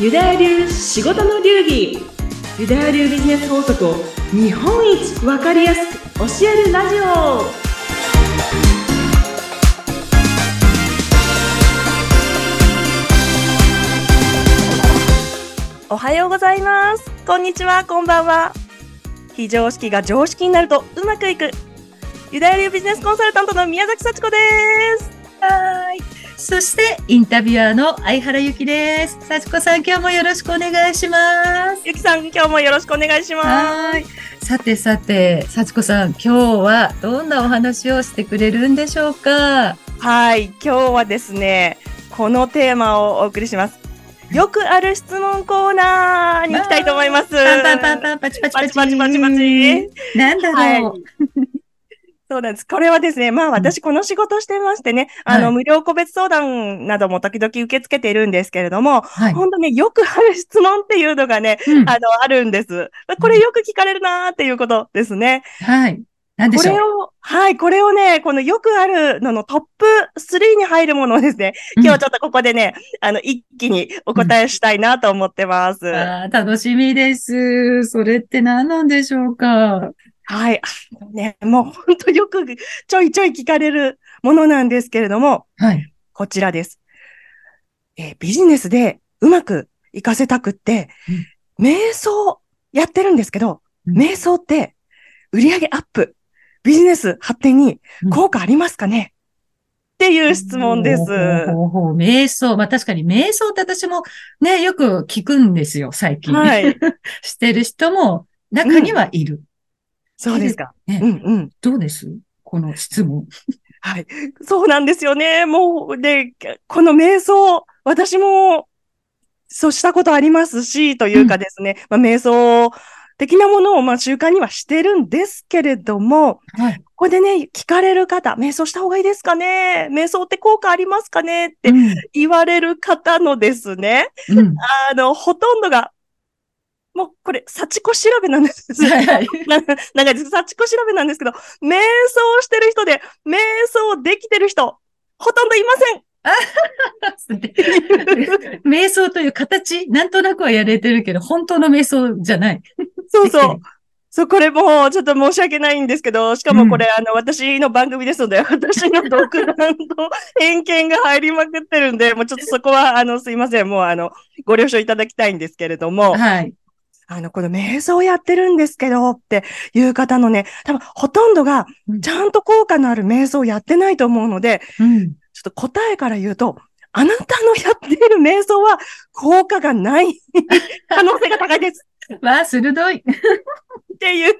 ユダヤ流仕事の流儀。ユダヤ流ビジネス法則を日本一わかりやすく教えるラジオ。おはようございます。こんにちは。こんばんは。非常識が常識になるとうまくいく。ユダヤ流ビジネスコンサルタントの宮崎幸子です。はいそして、インタビュアーの相原ゆきです。幸子さん、今日もよろしくお願いします。ゆきさん今日もよろしくお願いしますはい。さてさて、幸子さん、今日はどんなお話をしてくれるんでしょうか？はい、今日はですね、このテーマをお送りします。よくある質問コーナーに行きたいと思います。パンパンパンパンパチパチパチパチパチパチパチ。なんだはいろう、。そうなんです。これはですね、まあ私この仕事してましてね、あの、はい無料個別相談なども時々受け付けているんですけれども、はい。本当ね、よくある質問っていうのがね、うんあの、あるんです。これよく聞かれるなーっていうことですね。はい。なんでしょうこれを、はい、これをね、このよくあるののトップ3に入るものをですね、今日はちょっとここでね、あの、一気にお答えしたいなと思ってます。あー楽しみです。それって何なんでしょうかはい。あ のね、もう本当よくちょいちょい聞かれるものなんですけれども、はい。こちらです。えービジネスでうまくいかせたくって、瞑想やってるんですけど、うん瞑想って売上アップ、ビジネス発展に効果ありますかね、っていう質問です。ほうほうほうほう瞑想。まあ確かに瞑想って私もね、よく聞くんですよ、最近。はい。してる人も中にはいる。そうですか。ねうんうん。どうです？この質問。はい。そうなんですよね。もう、で、この瞑想、私も、そうしたことありますし、というかですね、まあ、瞑想的なものを、まあ、習慣にはしてるんですけれども、はい。ここでね、聞かれる方、瞑想した方がいいですかね？瞑想って効果ありますかね？ってうん。言われる方のですね、うん。あの、ほとんどが、もう、これ、幸子調べなんです。はいはい。ななんか、幸子調べなんですけど、瞑想してる人で、瞑想できてる人、ほとんどいません。瞑想という形、なんとなくはやれてるけど、本当の瞑想じゃない。そうそう。そう、これもうちょっと申し訳ないんですけど、しかもこれ、あの、私の番組ですので、私の独断と偏見が入りまくってるんで、もうちょっとそこは、あの、すいません。もう、あの、ご了承いただきたいんですけれども、はい。あの、この瞑想やってるんですけどっていう方のね、多分ほとんどがうんちゃんと効果のある瞑想をやってないと思うので、うん。ちょっと答えから言うと、あなたのやっている瞑想は効果がない 可能性が高いです わあ、鋭い。っていう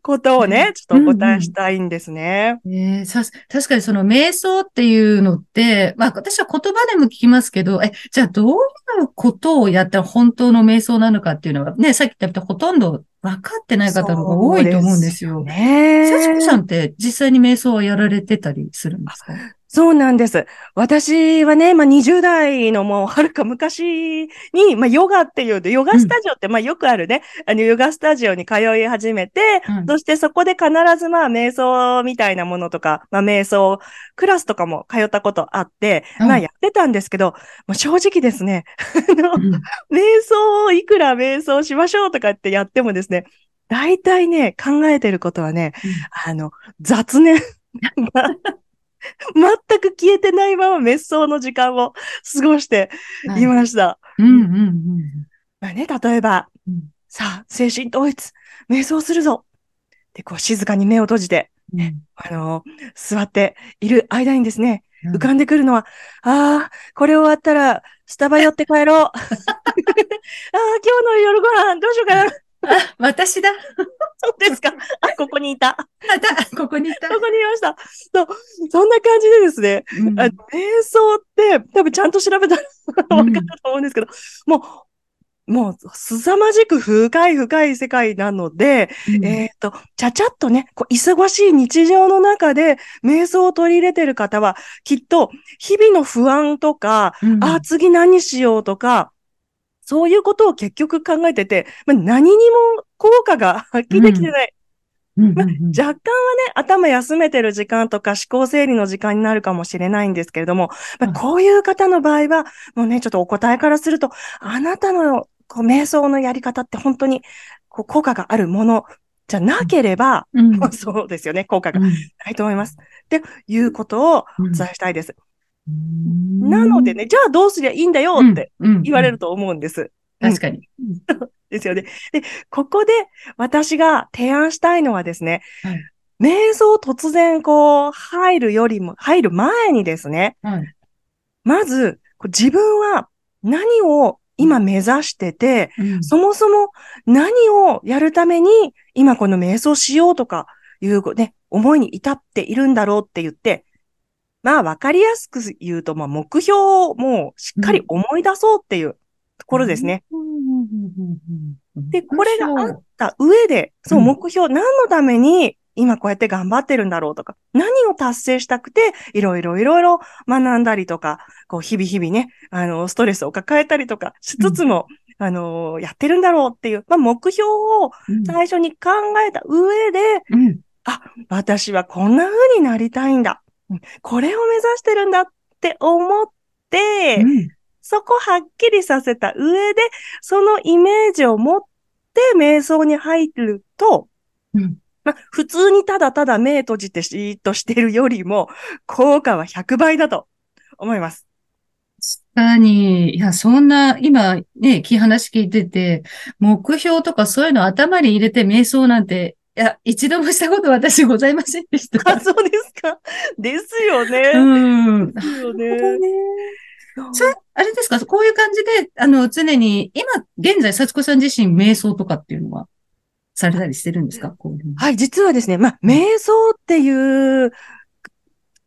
ことをね、ちょっとお答えしたいんですね。えーさす確かにその瞑想っていうのって、まあ私は言葉でも聞きますけど、え、じゃあどういうことをやったら本当の瞑想なのかっていうのはね、さっき言ったほとんど分かってない方の方が多いと思うんですよ。ね幸子さんって実際に瞑想はやられてたりするんですか？そうなんです。私はね、まあ、20代のもうはるか昔に、まあ、ヨガっていう、ヨガスタジオって、まあ、よくあるね、あの、ヨガスタジオに通い始めて、うん。そしてそこで必ずまあ、瞑想みたいなものとか、まあ、瞑想、クラスとかも通ったことあって、うん。まあ、やってたんですけど、もう正直ですね、あの、うん。瞑想をいくら瞑想しましょうとかってやってもですね、大体ね、考えてることはね、あの、雑念が 全く消えてないまま滅相の時間を過ごしてはいいました。うんうんうんまあね、例えば、うんさあ、精神統一、瞑想するぞで、こう静かに目を閉じて、うんあの、座っている間にですね、うん浮かんでくるのは、ああ、これ終わったら、スタバ寄って帰ろう。ああ、今日の夜ご飯どうしようかな。あ、私だ。そうですか。あ、ここにいた。こあだ、ここにいた。こにいました。そう、そんな感じでですね、うん瞑想って、多分ちゃんと調べたらわかると思うんですけど、もう、もう、凄まじく深い深い世界なので、うんえっ、と、ちゃちゃっとね、こう忙しい日常の中で瞑想を取り入れてる方は、きっと、日々の不安とか、うんあ、次何しようとか、そういうことを結局考えてて、まあ、何にも効果が発揮できてない。うんうんうん。若干はね、頭休めてる時間とか思考整理の時間になるかもしれないんですけれども、まあはいこういう方の場合は、もうね、ちょっとお答えからすると、あなたのこう瞑想のやり方って本当にこう効果があるものじゃなければ、うん。まあ そうですよね、効果がうん。ないと思います。っていうことをお伝えしたいです。うんなのでね、じゃあどうすりゃいいんだよって言われると思うんです。うん確かに。ですよね。で、ここで私が提案したいのはですね、はい瞑想突然こう入るよりも、入る前にですね、はい。まず自分は何を今目指してて、うんそもそも何をやるために今この瞑想しようとかいうね、思いに至っているんだろうって言って、まあわかりやすく言うと、まあ目標をもうしっかり思い出そうっていうところですね。。で、これがあった上で、そう、うん目標、何のために今こうやって頑張ってるんだろうとか、何を達成したくて、いろいろいろいろ学んだりとか、こう、日々日々ね、あの、ストレスを抱えたりとかしつつも、あの、やってるんだろうっていう、まあ、目標をうん最初に考えた上で、うん私はこんな風になりたいんだ。うん。これを目指してるんだって思って、うん。そこはっきりさせた上で、そのイメージを持って瞑想に入ると、うん。まあ、普通にただただ目閉じてシーッとしてるよりも、効果は100倍だと思います。確かに、いや、そんな、今ね、き話聞いてて、目標とかそういうの頭に入れて瞑想なんて、いや、一度もしたこと私ございませんでしあ、た。そうですか。ですよね。うん。ですよね。ねそれ、あれですか？こういう感じで、あの、常に、今、現在、幸子さん自身、瞑想とかっていうのは、されたりしてるんですか？こういうのはい、実はですね、まあ、瞑想っていう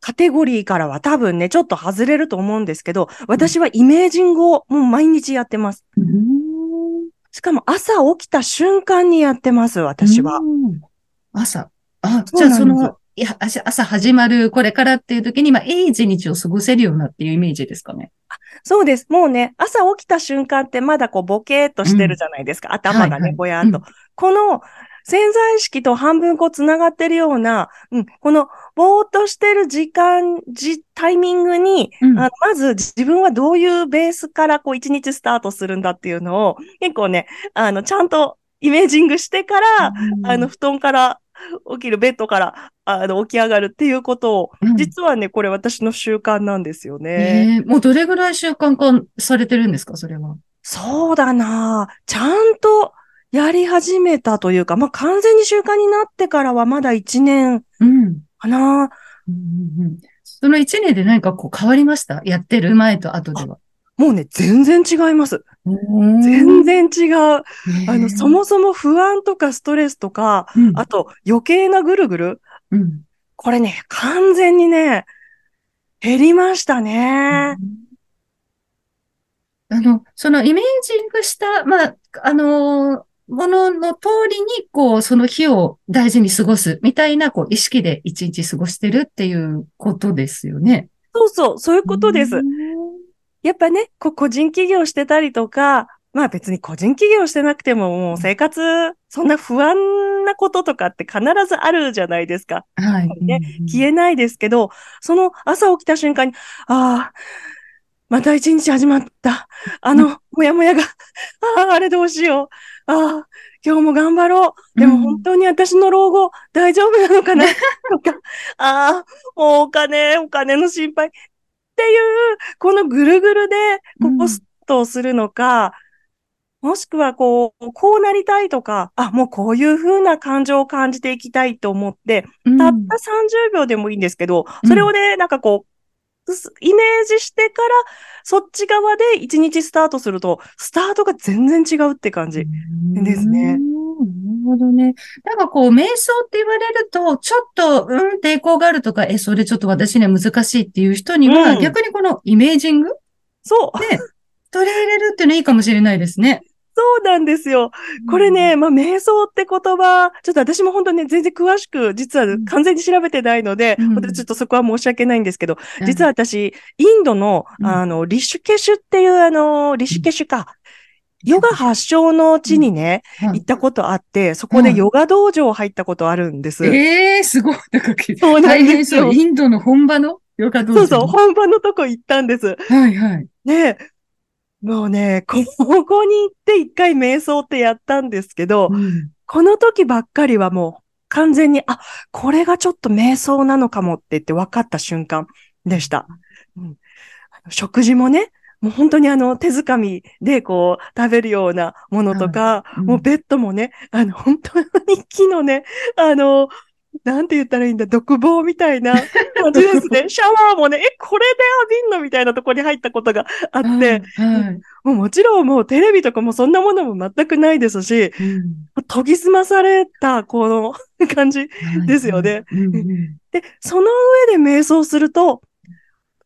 カテゴリーからは多分ね、ちょっと外れると思うんですけど、私はイメージングをもう毎日やってます。うーんしかも朝起きた瞬間にやってます、私は。うん朝。あ、じゃあその、いや、朝朝始まる、これからっていう時に、まあ、いい一日を過ごせるようなっていうイメージですかね。そうです。もうね、朝起きた瞬間ってまだこうボケーっとしてるじゃないですか。頭がね、はいはいぼやーっと。うんこの潜在意識と半分こう繋がってるような、うん、このぼーっとしてる時間、じ、タイミングに、うんあまず自分はどういうベースからこう一日スタートするんだっていうのを、結構ね、あの、ちゃんとイメージングしてから、あの、布団から起きる、ベッドから、あの、起き上がるっていうことを、うん実はね、これ私の習慣なんですよね。ええもうどれぐらい習慣化されてるんですかそれは？そうだなちゃんとやり始めたというか、まあ、完全に習慣になってからはまだ1年うん。かなうんうんうんその一年で何かこう変わりました？やってる前と後では。もうね、全然違います。全全然違う。あの、そ、もそも不安とかストレスとか、うんあと余計なぐるぐる、うんこれね、完全にね、減りましたね。あの、そのイメージングした、まあ、あの、ものの通りに、こう、その日を大事に過ごすみたいな、こう、意識で一日過ごしてるっていうことですよね。そうそう、そういうことですう。んやっぱね、こう個人企業してたりとか、まあ別に個人企業してなくてももう生活、そんな不安なこととかって必ずあるじゃないですか。はい。消えないですけど、その朝起きた瞬間に、ああ、また一日始まった。あの、もやもやが、ああ、あれどうしよう。ああ、今日も頑張ろう。でもうん本当に私の老後大丈夫なのかな？とか、ああ、お金、お金の心配。っていう、このぐるぐるで、うん。こう、ストをするのか、もしくは、こう、こうなりたいとか、あ、もうこういう風な感情を感じていきたいと思って、うん。たった30秒でもいいんですけど、うん。それをね、なんかこう、すイメージしてから、そっち側で一日スタートすると、スタートが全然違うって感じ。ですねうんなるほどね。なんかこう、瞑想って言われると、ちょっと、うん、抵抗があるとか、え、それちょっと私には難しいっていう人には、うん逆にこのイメージングそう、で取り入れるっていうのいいかもしれないですね。そうなんですよ。これね、まあ、瞑想って言葉、ちょっと私も本当ね、全然詳しく、実は完全に調べてないので、うん本当にちょっとそこは申し訳ないんですけど、うん、実は私、インドの、うんあの、リシュケシュっていう、あの、リシュケシュか。ヨガ発祥の地にね、はい行ったことあって、そこでヨガ道場入ったことあるんです。ええすごい。そうなん大変ですよそう。インドの本場のヨガ道場。そうそう、本場のとこ行ったんです。はいはい。ねもうね、ここに行って一回瞑想ってやったんですけど、うん。この時ばっかりはもう完全に、あ、これがちょっと瞑想なのかもって言って分かった瞬間でした。うん。食事もね、もう本当にあの手づかみでこう食べるようなものとか、うん。もうベッドもね、あの本当に木のね、あの、なんて言ったらいいんだ、独房みたいな。感じですね。シャワーもね、え、これで浴びんの？みたいなところに入ったことがあって、はいはい。もうもちろんもうテレビとかもそんなものも全くないですし、うん。研ぎ澄まされたこの 感じ。ですよね。うんうん。で、その上で瞑想すると、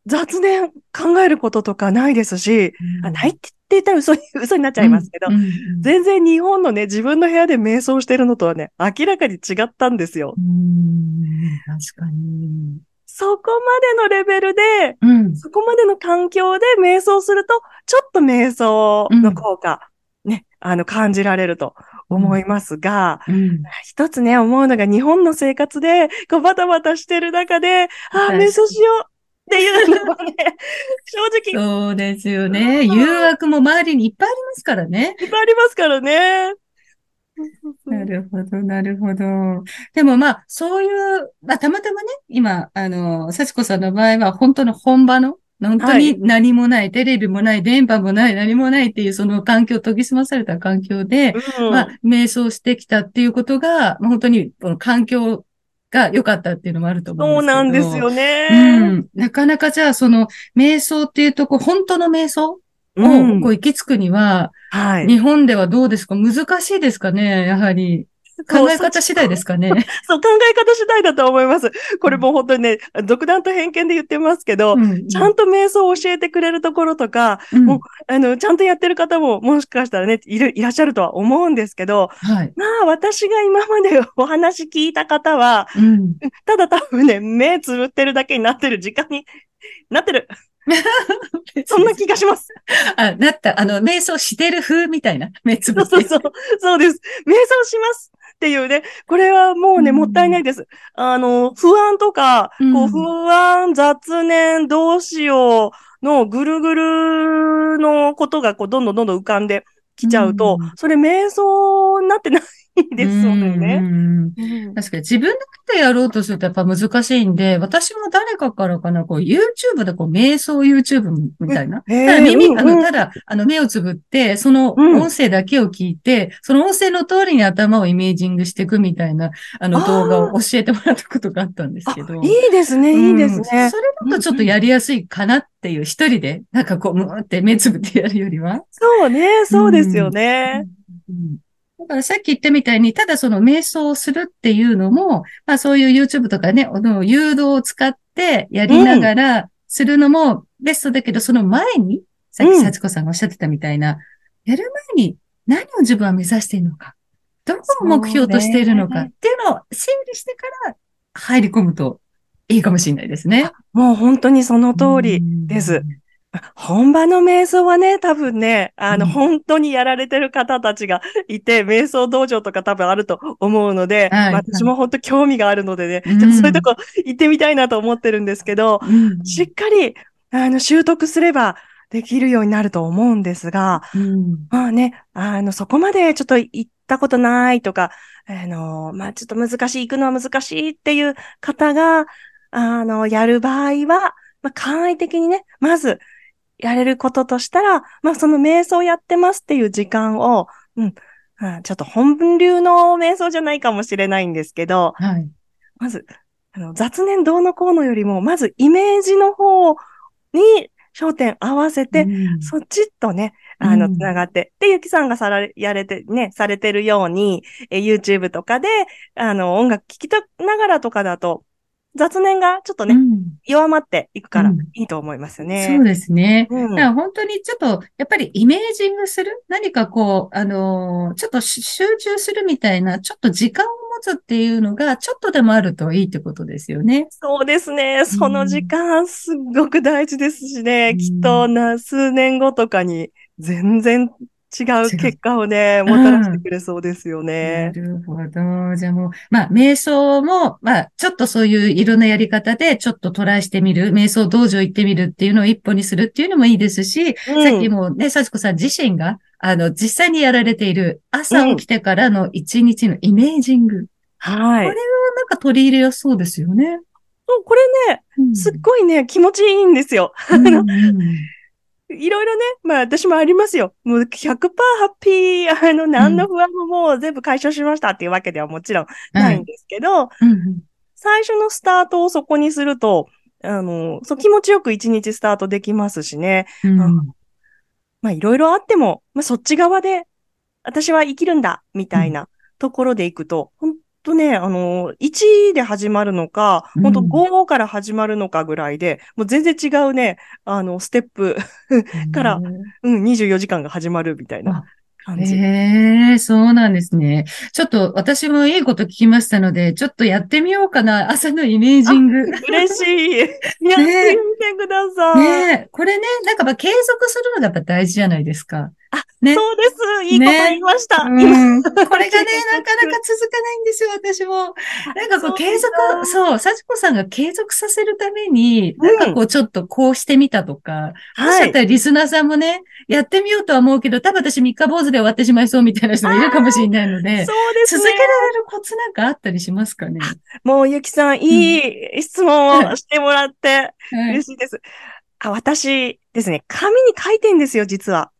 雑念考えることとかないですし、あないって言ったら嘘に、嘘になっちゃいますけど、うんうん全然日本のね、自分の部屋で瞑想してるのとはね、明らかに違ったんですよう。ん確かに。そこまでのレベルで、うん。そこまでの環境で瞑想すると、ちょっと瞑想の効果、ね、あの、感じられると思いますが、うん一つね、思うのが日本の生活で、こうバタバタしてる中で、ああ、瞑想しようっていうのはね、正直そうですよね。誘惑も周りにいっぱいありますからね。いっぱいありますからね。なるほど、なるほど。でもまあ、そういう、まあ、たまたまね、今、あの、幸子さんの場合は、本当の本場の、本当に何もない、テレビもない、電波もない、何もないっていう、その環境、研ぎ澄まされた環境で、うんまあ、瞑想してきたっていうことが、まあ本当に、この環境が良かったっていうのもあると思そううんですけど。なんですよね。うん。なかなかじゃあ、その、瞑想っていうとこ、本当の瞑想うんを、こう、行き着くには、はい。日本ではどうですか？難しいですかね？やはり。考え方次第ですかねそう、考え方次第だと思います。これもう本当にね、独断と偏見で言ってますけど、うんちゃんと瞑想を教えてくれるところとか、うんもうあの、ちゃんとやってる方ももしかしたらね、いる、いらっしゃるとは思うんですけど、はい。まあ私が今までお話聞いた方は、うん。ただ多分ね、目つぶってるだけになってる時間になってる。そんな気がします。あ、なった。あの、瞑想してる風みたいな。目つぶって。そうそうそう。そうです。瞑想しますっていうね、これはもうね、うんもったいないです。あの、不安とか、こうんう、不安、雑念、どうしようのぐるぐるのことが、こう、どんどんどんどん浮かんできちゃうと、うんそれ瞑想になってない ですよね。うんうん確かに自分だけでやろうとするとやっぱ難しいんで、私も誰かからかな、こう YouTube でこう瞑想 YouTube みたいな。ただ耳、あの、うんうんただ、あの目をつぶって、そのうん音声だけを聞いて、その音声の通りに頭をイメージングしていくみたいな、あの動画を教えてもらったことがあったんですけど。いいですね、いいですうんねそ。れだとちょっとやりやすいかなっていう、一人で、なんかこう、むーって目つぶってやるよりは。そうね、そうですよね。うんだからさっき言ったみたいに、ただその瞑想をするっていうのも、まあそういう YouTube とかね、あの誘導を使ってやりながらするのもベストだけど、その前に、さっうんき幸子さんがおっしゃってたみたいな、やる前に何を自分は目指しているのか、どこを目標としているのかっていうのを整理してから入り込むといいかもしれないですね。もう本当にその通りです。本場の瞑想はね、多分ね、あの、うん。本当にやられてる方たちがいて、瞑想道場とか多分あると思うので、はい。まあ私も本当興味があるのでね、うん。ちょっとそういうとこ行ってみたいなと思ってるんですけど、うん。しっかり、あの、習得すればできるようになると思うんですが、うん。まあね、あの、そこまでちょっと行ったことないとか、あの、まあちょっと難しい、行くのは難しいっていう方が、あの、やる場合は、まあ簡易的にね、まず、やれることとしたら、まあその瞑想やってますっていう時間を、うん、あちょっと本流の瞑想じゃないかもしれないんですけど、はい。まず、あの雑念どうのこうのよりも、まずイメージの方に焦点合わせて、うんそっちとね、あの、うんつながって。で、ゆきさんがさられ、やれて、ね、されてるように、え YouTube とかで、あの、音楽聴きとながらとかだと、雑念がちょっとね、うん弱まっていくからうんいいと思いますよね。そうですね。うんだから本当にちょっと、やっぱりイメージングする？何かこう、あのーちょっとし集中するみたいな、ちょっと時間を持つっていうのが、ちょっとでもあるといいってことですよね。そうですね。その時間すっごく大事ですしね、うんきっとな、数年後とかに全然違う結果をね、もたらしてくれそうですよなね。るほど。じゃあもう、まあ、瞑想も、まあ、ちょっとそういういろんなやり方で、ちょっとトライしてみる、瞑想道場行ってみるっていうのを一歩にするっていうのもいいですし、うんさっきもね、幸子さん自身が、あの、実際にやられている朝起きてからの一日のイメージング。はい。これなんか取り入れやすそうですよね。そうこれね、うんすっごいね、気持ちいいんですよ。うんうんいろいろね、まあ私もありますよ。もう100%ハッピー、あの、何の不安ももう全部解消しましたっていうわけではもちろんないんですけど、うんうん最初のスタートをそこにすると、あの、そう気持ちよく一日スタートできますしね。うんまあいろいろあっても、まあそっち側で私は生きるんだ、みたいなところでいくと、本当ね、あの、1で始まるのか、うん本当5から始まるのかぐらいで、もう全然違うね、あの、ステップ、からうん、24時間が始まるみたいな感じ。ええそうなんですね。ちょっと私もいいこと聞きましたので、ちょっとやってみようかな。朝のイメージング。嬉しい。やってみてください。ねえ、これね、なんかまあ継続するのがやっぱ大事じゃないですか。ねそうです。いいこと言いました。うん、これがね、なかなか続かないんですよ、私も。なんかこう、継続そう、幸子さんが継続させるために、うんなんかこう、ちょっとこうしてみたとか、もしはいかった。らリスナーさんもね、やってみようとは思うけど、多分私三日坊主で終わってしまいそうみたいな人もいるかもしれないのそうで、ですね続け。られるコツなんかあったりしますかね？もうゆきさん、いい質問をしてもらってはい嬉しいです。あ、私ですね、紙に書いてんですよ、実は。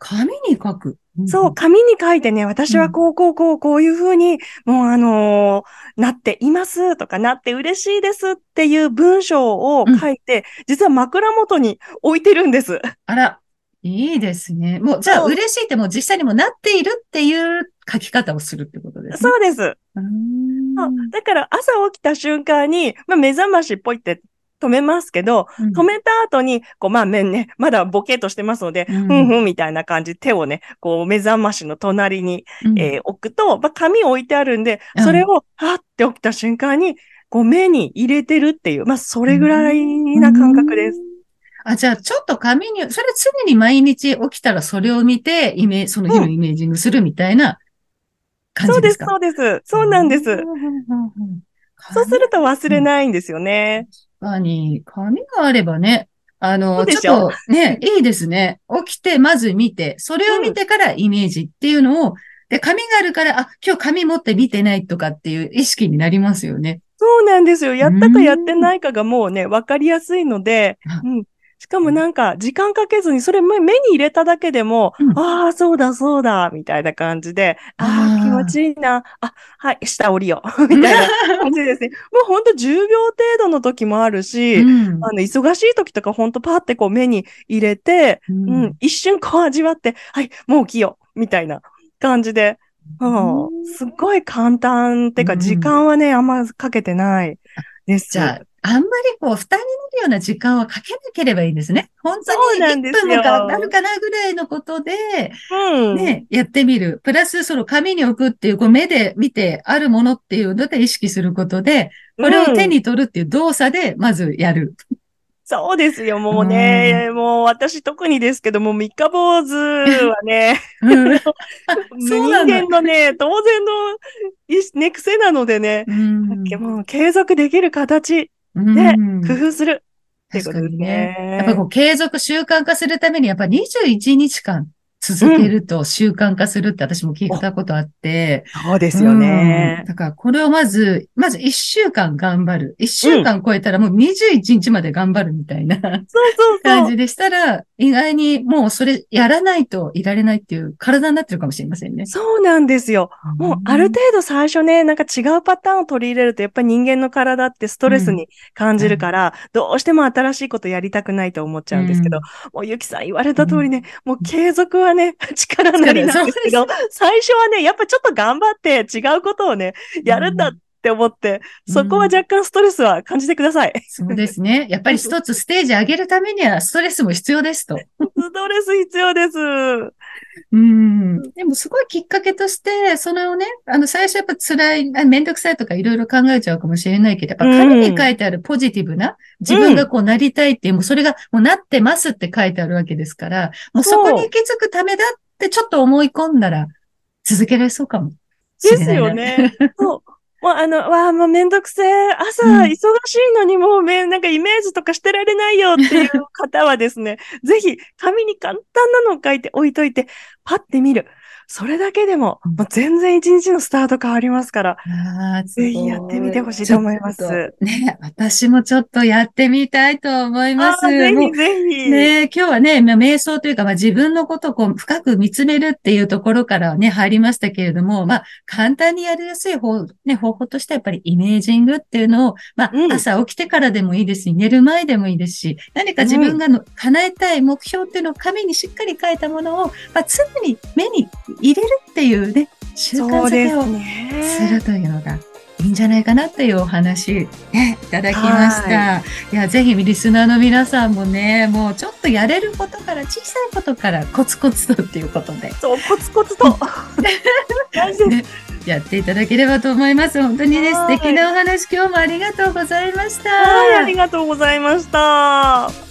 あ、紙に書く。そう、紙に書いてね、私はこう、こう、こう、こういうふうに、もうあのーなっていますとか、なって嬉しいですっていう文章を書いて、実は枕元に置いてるんです。あら、いいですね。もう、じゃあ嬉しいってもう実際にもうなっているっていう書き方をするってことですね。そうです。だから朝起きた瞬間に、まあ、目覚ましポイって止めますけど、うん止めた後に、こう、まあ、面ね、まだボケっとしてますので、うんふんふんみたいな感じ、手をね、こう、目覚ましの隣に、うんえー置くと、まあ、紙置いてあるんで、うんそれを、はって起きた瞬間に、こう、目に入れてるっていう、まあ、それぐらいな感覚です。。あ、じゃあ、ちょっと紙に、それ常に毎日起きたらそれを見て、イメその日のイメージングするみたいな感そうですす、じでかそうです。そうなんです。そうそうすると忘れないんですよね。確かに、紙があればね、あその、ちょっとね、いいですね。起きて、まず見て、それを見てからイメージっていうのを、で、紙があるから、あ、今日紙持って見てないとかっていう意識になりますよね。そうなんですよ。やったかやってないかがもうね、わかりやすいのであ、うん。しかもなんか、時間かけずに、それ目目に入れただけでも、うん。ああ、そうだ、そうだ、みたいな感じで、ああ、気持ちいいな。あ、はい、下降りよ。う。みたいな感じですね。もうほんと10秒程度の時もあるし、うん。あの、忙しい時とかほんとパーってこう目に入れて、ううんん、一瞬こう味わって、はい、もう起きよう。みたいな感じで、うん。すっごい簡単ってか、うん。時間はね、あんまかけてないです。じゃあ、あんまりこう、負担になるような時間はかけなければいいんですね。本当に1ですよ分もかなるかなぐらいのことで、うん。ね、やってみる。プラス、その紙に置くっていう、こう目で見てあるものっていうので意識することで、これを手に取るっていう動作で、まずやる。そうですよ、もうね、もう私特にですけども、三日坊主はね、うん。あ人そうなんだ間のね、当然のいね、癖なのでね、うん。もう継続できる形、うん。工夫するってことですね。ね。やっぱこう継続習慣化するために、やっぱ21日間続けると習慣化するって私も聞いたことあって。そうですようんね。だからこれをまず、まず1週間頑張る。1週間超えたらもう21日まで頑張るみたいなそうそうそう。感じでしたら、意外にもうそれやらないといられないっていう体になってるかもしれませんね。そうなんですよ。もうある程度最初ね、なんか違うパターンを取り入れると、やっぱり人間の体ってストレスに感じるから、どうしても新しいことやりたくないと思っちゃうんですけど、もうゆきさん言われた通りね、もう継続はね、力なりなんですけど、最初はね、やっぱちょっと頑張って違うことをね、やるん。だって思って、そこは若干ストレスは感じてください。そうですね。やっぱり 一つステージ上げるためにはストレスも必要ですと。ストレス必要です。うん。でもすごいきっかけとして、それをね、あの最初やっぱ辛い、あめんどくさいとかいろいろ考えちゃうかもしれないけど、やっぱ紙に書いてあるポジティブな、自分がこうなりたいっていう、もうそれがもうなってますって書いてあるわけですから、もうそこに行き着くためだっってちょっと思い込んだら続けられそうかも。ですよね。そう。もうあの、わあ、もうめんどくせえ。朝、うん忙しいのにもうめ、なんかイメージとかしてられないよっていう方はですね、ぜひ、紙に簡単なのを書いて置いといて、パッて見る。それだけでも、うんもう全然一日のスタート変わりますから、ぜひやってみてほしいと思いますね、私もちょっとやってみたいと思います。ぜひぜひ。ね今日はね、まあ、瞑想というか、まあ、自分のことをこう深く見つめるっていうところからね、入りましたけれども、まあ、簡単にやりやすい方、ね、方法としてはやっぱりイメージングっていうのを、まあ、うん朝起きてからでもいいですし、寝る前でもいいですし、何か自分がの、叶えたい目標っていうのを紙にしっかり書いたものを、まあ、常に目に入れるっていうね、習慣づけをね。するというのがいいんじゃないかなっていうお話、ね、いただきました。いや、ぜひリスナーの皆さんもね、もうちょっとやれることから、小さいことからコツコツとっていうことで、そう、コツコツと。大事でやっていただければと思います。本当にね、素はい敵なお話今日もありがとうございました。はい、ありがとうございました。